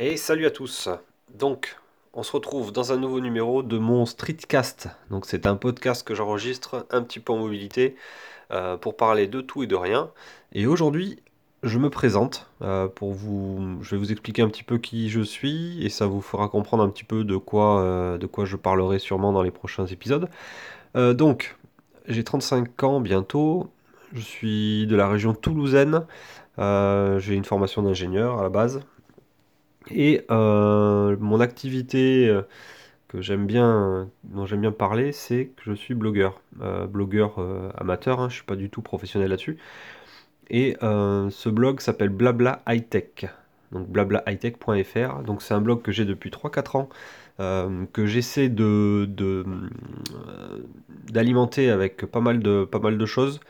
Et salut à tous. Donc, on se retrouve dans un nouveau numéro de mon Streetcast. Donc, c'est un podcast que j'enregistre un petit peu en mobilité euh, pour parler de tout et de rien. Et aujourd'hui, je me présente euh, pour vous. Je vais vous expliquer un petit peu qui je suis et ça vous fera comprendre un petit peu de quoi, euh, de quoi je parlerai sûrement dans les prochains épisodes. donc, j'ai 35 ans bientôt. Je suis de la région toulousaine. j'ai une formation d'ingénieur à la base. Et euh, mon activité euh, que j'aime bien, dont j'aime bien parler, c'est que je suis blogueur. Euh, blogueur amateur, hein, je ne suis pas du tout professionnel là-dessus. Et ce blog s'appelle Blabla High Tech. Donc blablaightech.fr. Donc c'est un blog que j'ai depuis 3-4 ans. que j'essaie de, d'alimenter avec pas mal de choses.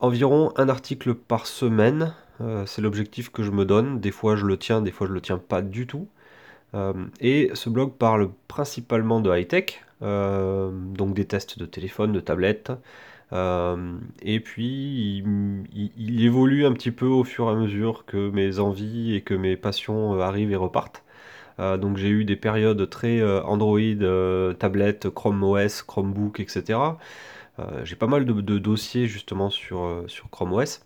Environ un article par semaine, euh, c'est l'objectif que je me donne. Des fois je le tiens, des fois je le tiens pas du tout. Euh, et ce blog parle principalement de high-tech, euh, donc des tests de téléphone, de tablette. et puis il, évolue un petit peu au fur et à mesure que mes envies et que mes passions arrivent et repartent. donc j'ai eu des périodes très Android, tablette, Chrome OS, Chromebook, etc. j'ai pas mal de, dossiers justement sur, Chrome OS.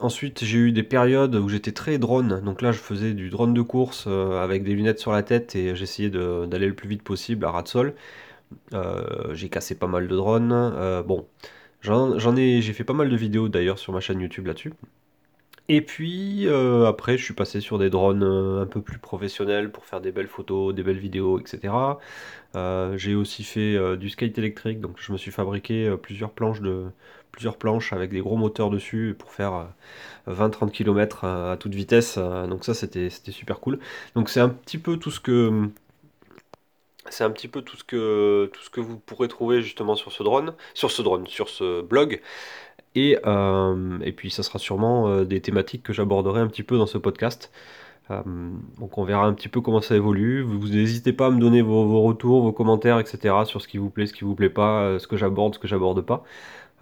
Ensuite, j'ai eu des périodes où j'étais très drone. Donc là, je faisais du drone de course euh, avec des lunettes sur la tête et j'essayais d'aller le plus vite possible à ras sol. Euh, j'ai cassé pas mal de drones. bon, j'en ai, j'ai fait pas mal de vidéos d'ailleurs sur ma chaîne YouTube là-dessus. Et puis après, je suis passé sur des drones un peu plus professionnels pour faire des belles photos, des belles vidéos, etc. j'ai aussi fait du skate électrique, donc je me suis fabriqué plusieurs planches de, plusieurs planches avec des gros moteurs dessus pour faire 20-30 km à, toute vitesse. Euh, donc ça c'était super cool. Donc c'est un petit peu tout ce que c'est un petit peu tout ce que tout ce que vous pourrez trouver justement sur ce drone, sur ce drone, sur ce blog. Et, euh, et puis ça sera sûrement euh, des thématiques que j'aborderai un petit peu dans ce podcast. donc on verra un petit peu comment ça évolue. Vous n'hésitez pas à me donner vos, retours, vos commentaires, etc. sur ce qui vous plaît, ce qui vous plaît pas, ce que j'aborde, ce que j'aborde pas.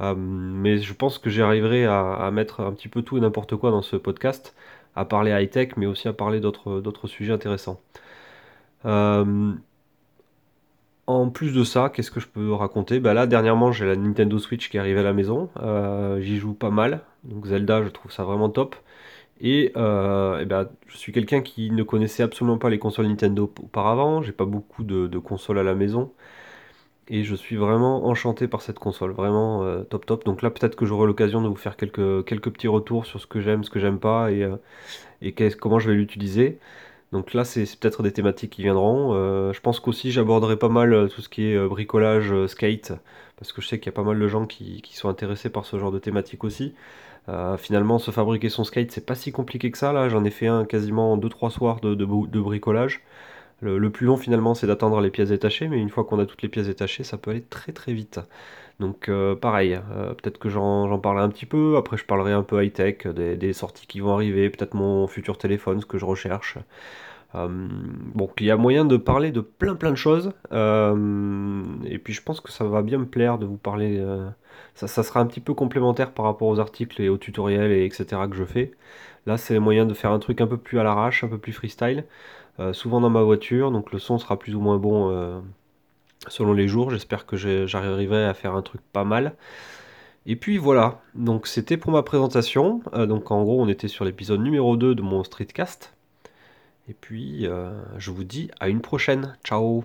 Euh, mais je pense que j'arriverai à, mettre un petit peu tout et n'importe quoi dans ce podcast, à parler high-tech, mais aussi à parler d'autres sujets intéressants. Euh, en plus de ça, qu'est-ce que je peux raconter? Bah Là, dernièrement, j'ai la Nintendo Switch qui est arrivée à la maison. Euh, j'y joue pas mal. Donc Zelda, je trouve ça vraiment top. Et, ben, je suis quelqu'un qui ne connaissait absolument pas les consoles Nintendo auparavant. J'ai pas beaucoup de consoles à la maison. Et je suis vraiment enchanté par cette console, vraiment euh, top top. Donc là peut-être que j'aurai l'occasion de vous faire quelques, quelques petits retours sur ce que j'aime, ce que j'aime pas et, euh, et comment je vais l'utiliser. Donc là c'est peut-être des thématiques qui viendront. Euh, je pense qu'aussi j'aborderai pas mal tout ce qui est bricolage, skate, parce que je sais qu'il y a pas mal de gens qui, sont intéressés par ce genre de thématique aussi. finalement se fabriquer son skate c'est pas si compliqué que ça là, j'en ai fait un quasiment 2-3 soirs de, de bricolage. Le, plus long finalement c'est d'attendre les pièces détachées, mais une fois qu'on a toutes les pièces détachées, ça peut aller très très vite. Donc euh, pareil, euh, peut-être que j'en parlerai un petit peu, après je parlerai un peu high-tech, des, sorties qui vont arriver, peut-être mon futur téléphone, ce que je recherche. Euh, bon, il y a moyen de parler de plein plein de choses, et puis je pense que ça va bien me plaire de vous parler, ça, ça, sera un petit peu complémentaire par rapport aux articles et aux tutoriels et etc. que je fais. Là c'est moyen de faire un truc un peu plus à l'arrache, un peu plus freestyle. Euh, souvent dans ma voiture, donc le son sera plus ou moins bon euh, selon les jours. J'espère que j'arriverai à faire un truc pas mal. Et puis voilà, donc c'était pour ma présentation. Euh, donc en gros, on était sur l'épisode numéro 2 de mon streetcast. Et puis, je vous dis à une prochaine. Ciao